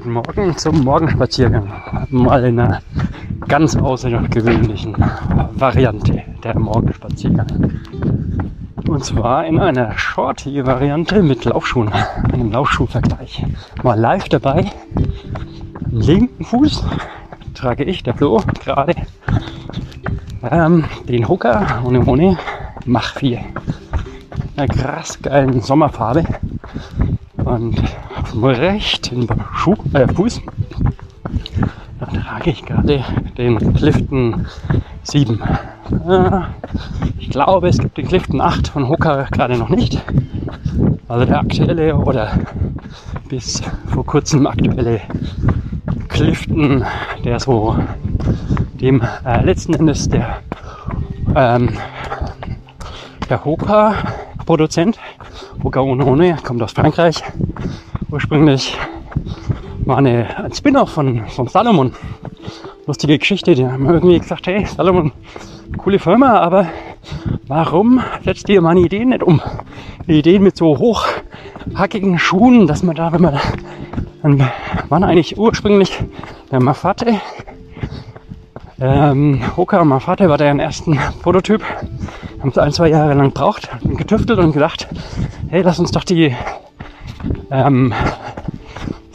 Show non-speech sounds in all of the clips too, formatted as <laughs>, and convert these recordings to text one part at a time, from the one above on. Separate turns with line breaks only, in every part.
Guten Morgen zum Morgenspaziergang. Mal in einer ganz außergewöhnlichen Variante der Morgenspaziergang. Und zwar in einer Shorty-Variante mit Laufschuhen, einem Laufschuhvergleich. Mal live dabei. Am linken Fuß trage ich, der Flo, gerade ähm, den Hooker ohne ohne Mach 4. Einer krass geilen Sommerfarbe. Und auf dem rechten Schuh, äh, Fuß da trage ich gerade den Clifton 7. Äh, ich glaube, es gibt den Clifton 8 von Hooker gerade noch nicht. Also der aktuelle oder bis vor kurzem aktuelle Clifton, der so dem äh, letzten Endes der, ähm, der Hoka-Produzent, Ono Ono, kommt aus Frankreich, ursprünglich war eine, ein Spin-off von, von Salomon. Lustige Geschichte, die haben irgendwie gesagt, hey Salomon, coole Firma, aber warum setzt ihr meine Ideen nicht um? Die Ideen mit so hochhackigen Schuhen, dass man da, wenn man dann waren eigentlich ursprünglich der Mafate, ähm, Hoka Mafate war der ersten Prototyp. Haben es ein, zwei Jahre lang gebraucht, getüftelt und gedacht, hey, lass uns doch die ähm,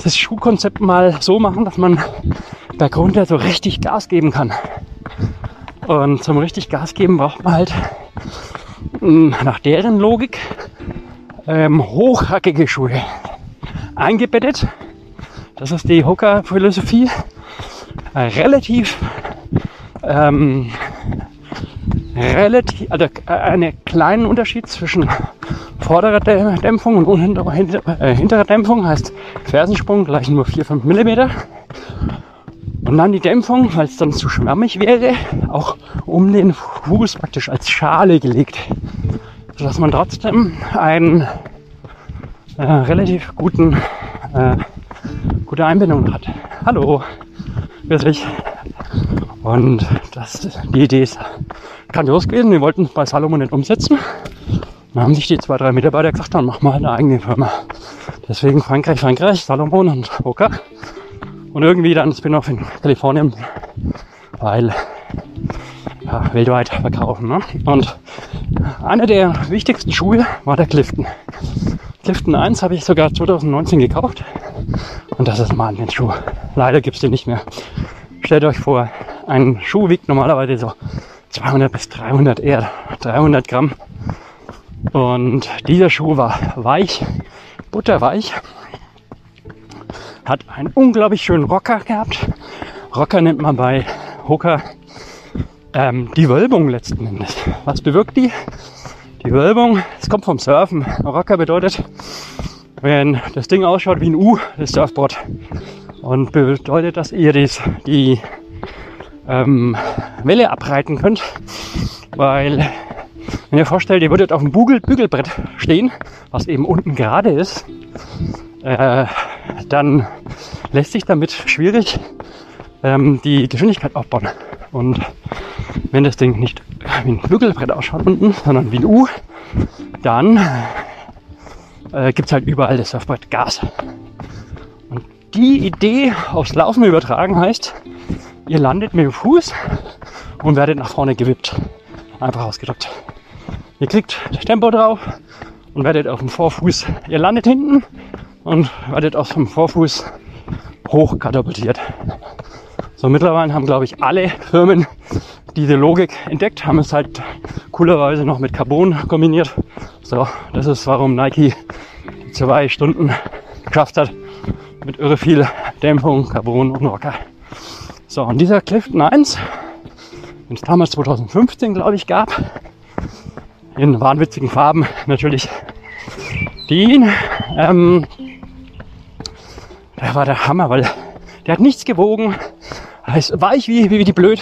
das Schuhkonzept mal so machen, dass man bergunter so richtig Gas geben kann. Und zum richtig Gas geben braucht man halt hm, nach deren Logik ähm, hochhackige Schuhe eingebettet. Das ist die Hooker-Philosophie. Relativ ähm, relativ, also äh, einen kleinen Unterschied zwischen vorderer Dämpfung und hinterer, äh, hinterer Dämpfung, heißt Fersensprung gleich nur 4-5 mm. Und dann die Dämpfung, weil es dann zu schwammig wäre, auch um den Fuß praktisch als Schale gelegt, sodass man trotzdem einen äh, relativ guten, äh, gute Einbindung hat. Hallo, wirklich. Und das, die Idee ist grandios gewesen. Wir wollten es bei Salomon nicht umsetzen. Dann haben sich die zwei, drei Mitarbeiter gesagt, dann mach mal eine eigene Firma. Deswegen Frankreich, Frankreich, Salomon und Boca. Und irgendwie dann Spin-off in Kalifornien, weil ja, weltweit verkaufen. Ne? Und einer der wichtigsten Schuhe war der Clifton. Clifton 1 habe ich sogar 2019 gekauft. Und das ist mal ein Schuh. Leider gibt es den nicht mehr. Stellt euch vor, ein Schuh wiegt normalerweise so 200 bis 300 eher 300 Gramm. Und dieser Schuh war weich, butterweich. Hat einen unglaublich schönen Rocker gehabt. Rocker nennt man bei Hooker ähm, die Wölbung letzten Endes. Was bewirkt die? Die Wölbung, es kommt vom Surfen. Rocker bedeutet, wenn das Ding ausschaut wie ein U, das Surfboard. Und bedeutet, dass ihr dies, die ähm, Welle abreiten könnt. Weil, wenn ihr vorstellt, ihr würdet auf dem Bugel Bügelbrett stehen, was eben unten gerade ist, äh, dann lässt sich damit schwierig ähm, die Geschwindigkeit aufbauen. Und wenn das Ding nicht wie ein Bügelbrett ausschaut unten, sondern wie ein U, dann äh, gibt es halt überall das Surfbrett Gas. Und die Idee aufs Laufen übertragen heißt, Ihr landet mit dem Fuß und werdet nach vorne gewippt. Einfach ausgedrückt. Ihr kriegt Tempo drauf und werdet auf dem Vorfuß. Ihr landet hinten und werdet auf dem Vorfuß hoch katapultiert. So mittlerweile haben, glaube ich, alle Firmen diese Logik entdeckt, haben es halt coolerweise noch mit Carbon kombiniert. So, das ist warum Nike zwei Stunden geschafft hat mit irre viel Dämpfung, Carbon und Rocker. So, und dieser Clifton 1, den es damals 2015, glaube ich, gab, in wahnwitzigen Farben natürlich, den, ähm, der war der Hammer, weil der hat nichts gewogen, heißt weich wie, wie, wie die blöd.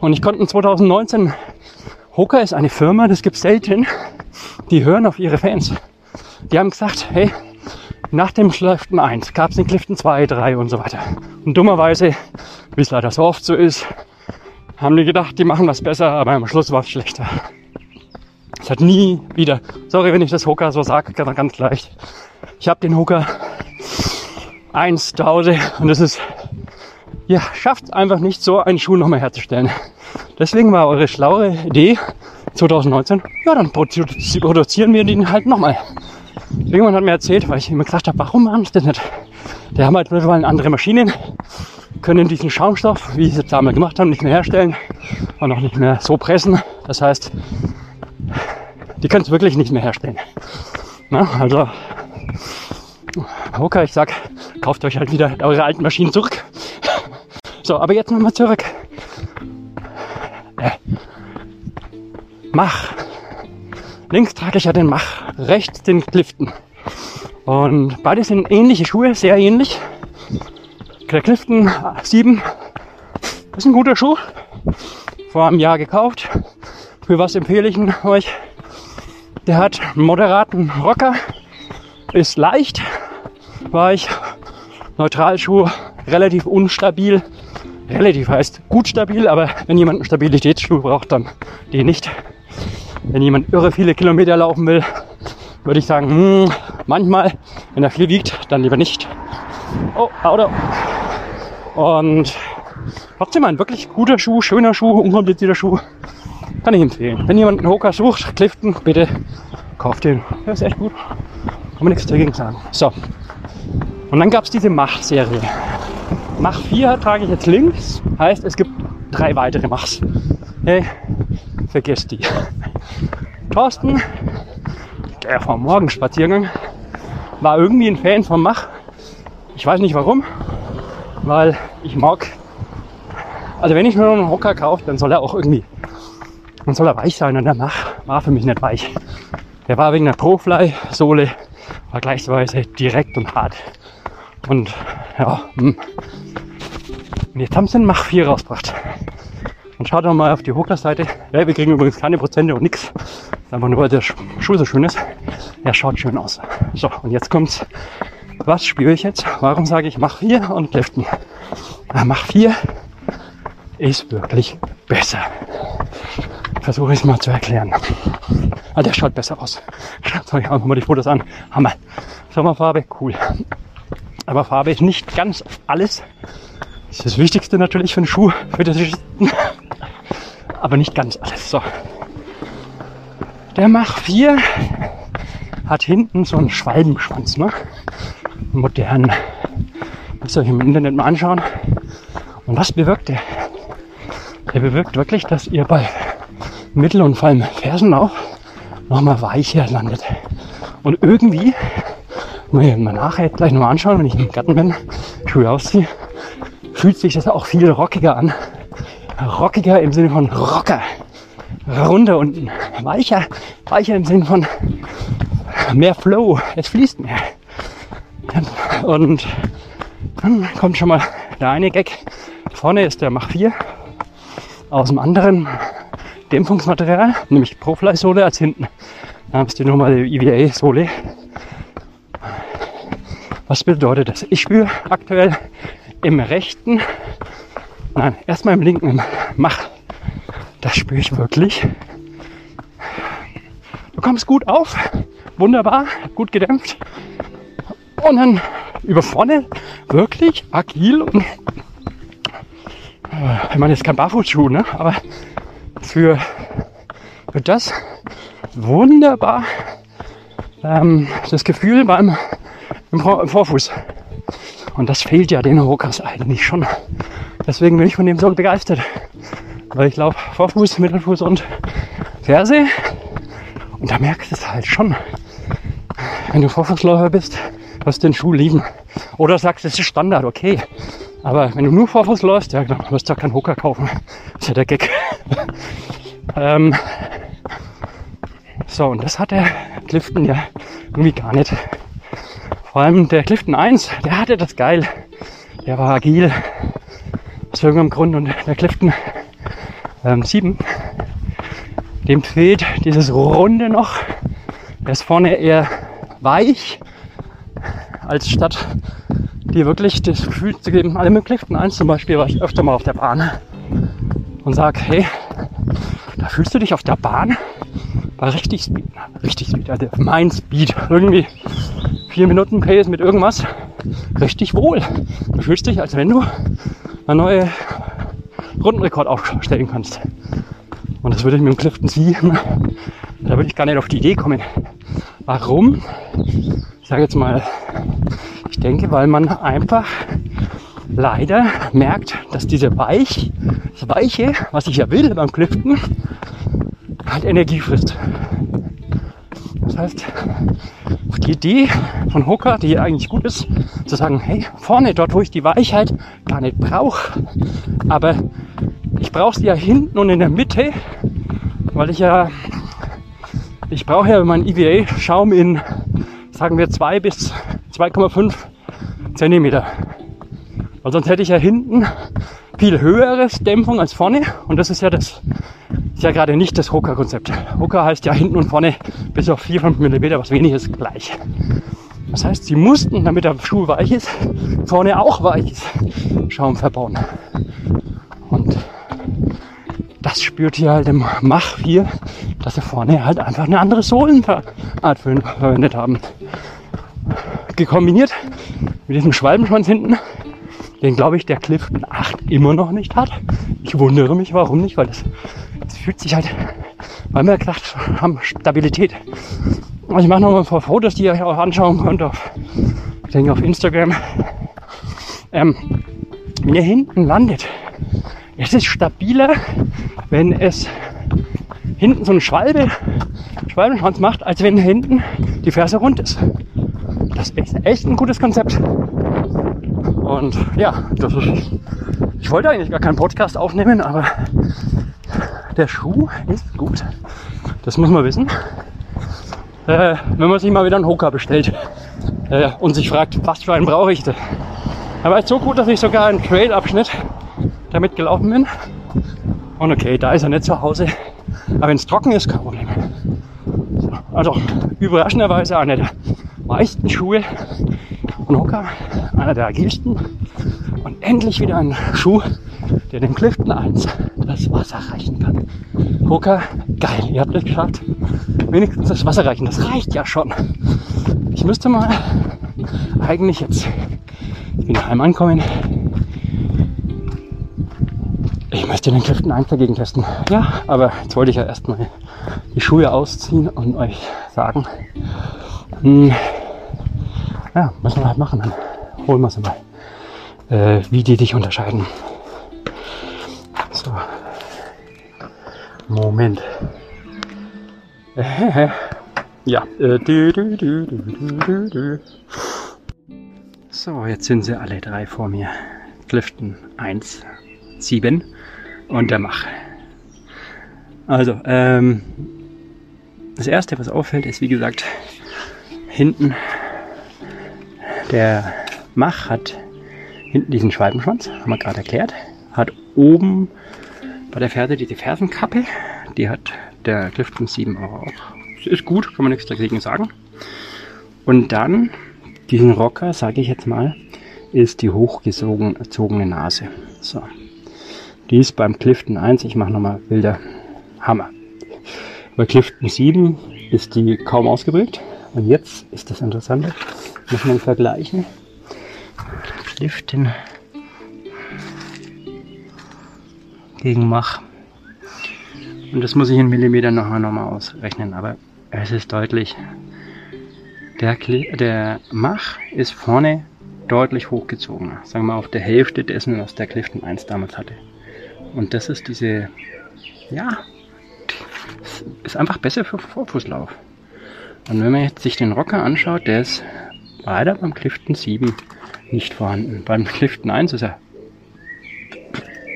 Und ich konnte 2019, Hoka ist eine Firma, das gibt selten, die hören auf ihre Fans. Die haben gesagt, hey, nach dem Clifton 1 gab es den Clifton 2, 3 und so weiter. Und dummerweise, wie es leider so oft so ist, haben die gedacht, die machen was besser, aber am Schluss war es schlechter. Es hat nie wieder, sorry, wenn ich das Hooker so sage, ganz leicht. Ich habe den Hooker eins zu Hause und es ist, ja, schafft einfach nicht so einen Schuh nochmal herzustellen. Deswegen war eure schlaue Idee 2019, ja, dann produzieren wir den halt nochmal. Irgendwann hat mir erzählt, weil ich immer gesagt habe, warum machen sie das nicht? Die haben halt mittlerweile andere Maschinen, können diesen Schaumstoff, wie sie es damals gemacht haben, nicht mehr herstellen und auch nicht mehr so pressen. Das heißt, die können es wirklich nicht mehr herstellen. Na, also, okay, ich sag, kauft euch halt wieder eure alten Maschinen zurück. So, aber jetzt nochmal zurück. Äh, Mach. Links trage ich ja den Mach, rechts den Clifton. Und beide sind ähnliche Schuhe, sehr ähnlich. Der Clifton 7 ist ein guter Schuh. Vor einem Jahr gekauft. Für was empfehle ich ihn euch? Der hat moderaten Rocker, ist leicht, weich, Neutralschuh, relativ unstabil. Relativ heißt gut stabil, aber wenn jemand einen Stabilitätsschuh braucht, dann den nicht. Wenn jemand irre viele Kilometer laufen will, würde ich sagen, hm, manchmal, wenn er viel wiegt, dann lieber nicht. Oh, Auto. Und trotzdem ein wirklich guter Schuh, schöner Schuh, unkomplizierter Schuh. Kann ich empfehlen. Wenn jemand einen Hoka sucht, Clifton, bitte kauft den. Der ist echt gut. Kann man nichts dagegen sagen. So. Und dann gab es diese Mach-Serie. Mach 4 trage ich jetzt links. Heißt, es gibt drei weitere Machs. Hey, vergesst die. Thorsten, der vom Morgenspaziergang, war irgendwie ein Fan vom Mach. Ich weiß nicht warum, weil ich mag. Also wenn ich mir einen Hocker kaufe, dann soll er auch irgendwie, dann soll er weich sein und der Mach war für mich nicht weich. Der war wegen der Profly-Sohle vergleichsweise direkt und hart. Und ja, und jetzt haben sie den Mach 4 rausgebracht. Und schaut doch mal auf die Hoka-Seite. Ja, wir kriegen übrigens keine Prozente und nichts. Einfach nur, weil der Schuh so schön ist. Er schaut schön aus. So, und jetzt kommt's. Was spüre ich jetzt? Warum sage ich Mach 4 und Liften? Ja, Mach 4 ist wirklich besser. Versuche ich es mal zu erklären. Ah, der schaut besser aus. Schaut euch einfach mal die Fotos an. Hammer. Sommerfarbe, cool. Aber Farbe ist nicht ganz alles. Das ist das Wichtigste natürlich für einen Schuh, für das <laughs> Aber nicht ganz alles. So. Der Mach 4 hat hinten so einen Schwalbenschwanz, ne? Modern. Müsst ihr euch im Internet mal anschauen. Und was bewirkt der? Der bewirkt wirklich, dass ihr bei Mittel- und vor allem Fersenlauf nochmal weicher landet. Und irgendwie muss ich mal nachher gleich nochmal anschauen, wenn ich im Garten bin, Schuhe ausziehe, fühlt sich das auch viel rockiger an. Rockiger im Sinne von Rocker. Runter unten. Weicher, weicher im Sinne von mehr Flow. Es fließt mehr. Und dann kommt schon mal der eine Gag. Vorne ist der Mach 4 aus dem anderen Dämpfungsmaterial, nämlich Profly-Sohle als hinten. Da haben wir die normale EVA-Sohle. Was bedeutet das? Ich spüre aktuell im rechten, nein, erstmal im linken im Mach. Das spüre ich wirklich. Du kommst gut auf, wunderbar, gut gedämpft. Und dann über vorne wirklich agil und äh, ich meine, jetzt kein Barfußschuh, ne? aber für, für das wunderbar ähm, das Gefühl beim im, Vorfuß. Und das fehlt ja den Hokas eigentlich schon. Deswegen bin ich von dem so begeistert. Weil ich laufe Vorfuß, Mittelfuß und Ferse. Und da merkst du es halt schon. Wenn du Vorfußläufer bist, wirst du den Schuh lieben. Oder sagst, es ist Standard, okay. Aber wenn du nur Vorfuß läufst, ja genau, wirst du ja keinen Hocker kaufen. Das ist ja der Gag. <laughs> ähm, so, und das hat der Clifton ja irgendwie gar nicht. Vor allem der Clifton 1, der hatte das geil. Der war agil. Aus irgendeinem Grund. Und der Clifton ähm, 7, dem fehlt dieses Runde noch. Der ist vorne eher weich, als statt dir wirklich das Gefühl zu geben. Also mit Clifton 1 zum Beispiel war ich öfter mal auf der Bahn und sag, hey, da fühlst du dich auf der Bahn war richtig Speed, richtig Speed, also mein Speed, irgendwie vier Minuten Pace mit irgendwas. richtig wohl. Du fühlst dich, als wenn du einen neuen Rundenrekord aufstellen kannst. Und das würde ich mit dem Clifton 7, da würde ich gar nicht auf die Idee kommen. Warum? Ich sage jetzt mal, ich denke, weil man einfach leider merkt, dass diese Weich, das Weiche, was ich ja will beim Cliften, halt Energie frisst. Das heißt, die Idee von Hooker, die eigentlich gut ist, zu sagen, hey, vorne, dort wo ich die Weichheit gar nicht brauche, aber ich brauche sie ja hinten und in der Mitte, weil ich ja, ich brauche ja meinen EVA-Schaum in, sagen wir, 2 bis 2,5 Zentimeter. Weil sonst hätte ich ja hinten viel höheres Dämpfung als vorne und das ist ja das ist ja gerade nicht das Hooker-Konzept. Hooker heißt ja hinten und vorne bis auf 4, 5 mm, was wenig ist, gleich. Das heißt, sie mussten, damit der Schuh weich ist, vorne auch weiches Schaum verbauen. Und das spürt hier halt im Mach 4, dass sie vorne halt einfach eine andere Sohlenart verwendet haben. Gekombiniert mit diesem Schwalbenschwanz hinten, den glaube ich der Clifton 8 immer noch nicht hat. Ich wundere mich, warum nicht, weil das es fühlt sich halt, weil wir gedacht haben, Stabilität. Und ich mache noch mal ein paar Fotos, die ihr auch anschauen könnt, auf, ich denke auf Instagram. Ähm, wenn ihr hinten landet, es ist stabiler, wenn es hinten so ein Schwalbe, Schwalbenschwanz macht, als wenn hinten die Ferse rund ist. Das ist echt ein gutes Konzept. Und ja, das ist, ich wollte eigentlich gar keinen Podcast aufnehmen, aber der Schuh ist gut. Das muss man wissen. Äh, wenn man sich mal wieder einen Hoka bestellt äh, und sich fragt, was für einen brauche ich denn? Er war jetzt so gut, dass ich sogar einen Trail-Abschnitt damit gelaufen bin. Und okay, da ist er nicht zu Hause. Aber wenn es trocken ist, kein Problem. So, also überraschenderweise einer der meisten Schuhe von Hoka, einer der agilsten. Und endlich wieder ein Schuh, der dem Clifton 1 das Wasser reichen kann. Hoka, geil, ihr habt es geschafft. Wenigstens das Wasser reichen, das reicht ja schon. Ich müsste mal eigentlich jetzt, bin daheim ankommen, ich möchte den Clifton 1 dagegen testen. Ja, aber jetzt wollte ich ja erstmal die Schuhe ausziehen und euch sagen, hm, ja, müssen wir halt machen. Dann holen wir sie mal, äh, wie die dich unterscheiden. Moment. Äh, ja. Äh, so, jetzt sind sie alle drei vor mir. Clifton 1, 7 und der Mach. Also, ähm, das erste, was auffällt, ist wie gesagt, hinten der Mach hat hinten diesen Schwalbenschwanz, haben wir gerade erklärt, hat oben bei der Ferse diese Fersenkappe, die hat der Clifton 7 auch. Ist gut, kann man nichts dagegen sagen. Und dann diesen Rocker, sage ich jetzt mal, ist die hochgezogene Nase. So. Die ist beim Clifton 1, ich mache nochmal Bilder, Hammer. Bei Clifton 7 ist die kaum ausgeprägt. Und jetzt ist das Interessante, muss man vergleichen. Clifton gegen Mach. Und das muss ich in Millimeter nachher nochmal ausrechnen, aber es ist deutlich. Der, der Mach ist vorne deutlich hochgezogener. Sagen wir mal auf der Hälfte dessen, was der Clifton 1 damals hatte. Und das ist diese, ja, ist einfach besser für Vorfußlauf. Und wenn man jetzt sich den Rocker anschaut, der ist leider beim Clifton 7 nicht vorhanden. Beim Clifton 1 ist er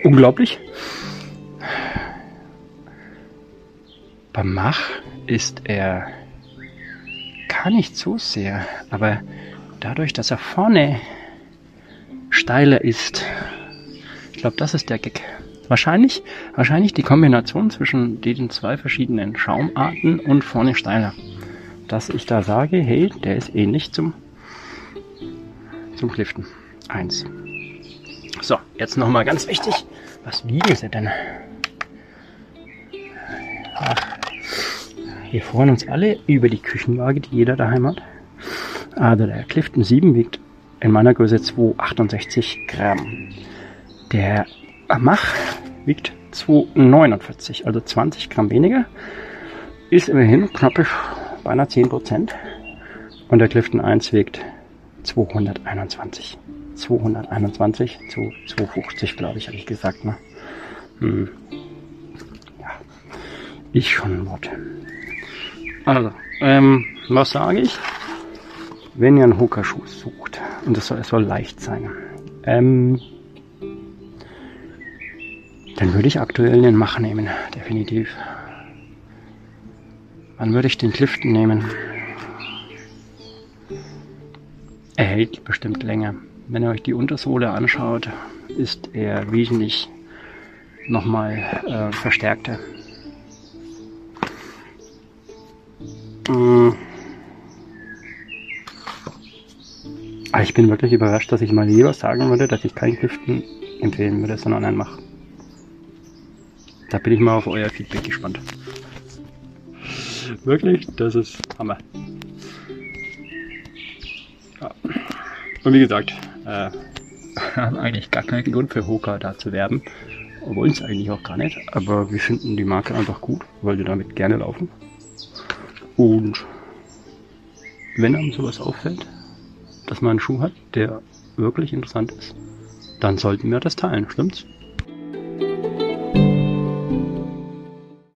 unglaublich. Mach ist er gar nicht so sehr, aber dadurch, dass er vorne steiler ist, ich glaube, das ist der Gag. Wahrscheinlich, wahrscheinlich die Kombination zwischen diesen zwei verschiedenen Schaumarten und vorne steiler. Dass ich da sage, hey, der ist ähnlich zum, zum Clifton 1. So, jetzt nochmal ganz wichtig. Was wiegen sie denn? Ach, wir freuen uns alle über die Küchenwaage, die jeder daheim hat. Also der Clifton 7 wiegt in meiner Größe 268 Gramm. Der Mach wiegt 249, also 20 Gramm weniger. Ist immerhin knappe beinahe 10 Prozent. Und der Clifton 1 wiegt 221. 221 zu 250, glaube ich, habe ich gesagt. Ne? Hm. Ja, ich schon ein Wort. Also, ähm, was sage ich? Wenn ihr einen Hoka-Schuh sucht, und das soll, es soll leicht sein, ähm, dann würde ich aktuell den Mach nehmen, definitiv. Wann würde ich den Clifton nehmen? Er hält bestimmt länger. Wenn ihr euch die Untersohle anschaut, ist er wesentlich nochmal äh, verstärkter. Mm. Aber ich bin wirklich überrascht, dass ich mal lieber sagen würde, dass ich keinen Clifton empfehlen würde, sondern einen Mach. Da bin ich mal auf euer Feedback gespannt. Wirklich, das ist Hammer. Ja. Und wie gesagt, äh, <laughs> haben eigentlich gar keinen Grund für Hoka da zu werben. Wollen es eigentlich auch gar nicht, aber wir finden die Marke einfach gut, weil wir damit gerne laufen. Und wenn einem sowas auffällt, dass man einen Schuh hat, der wirklich interessant ist, dann sollten wir das teilen, stimmt's?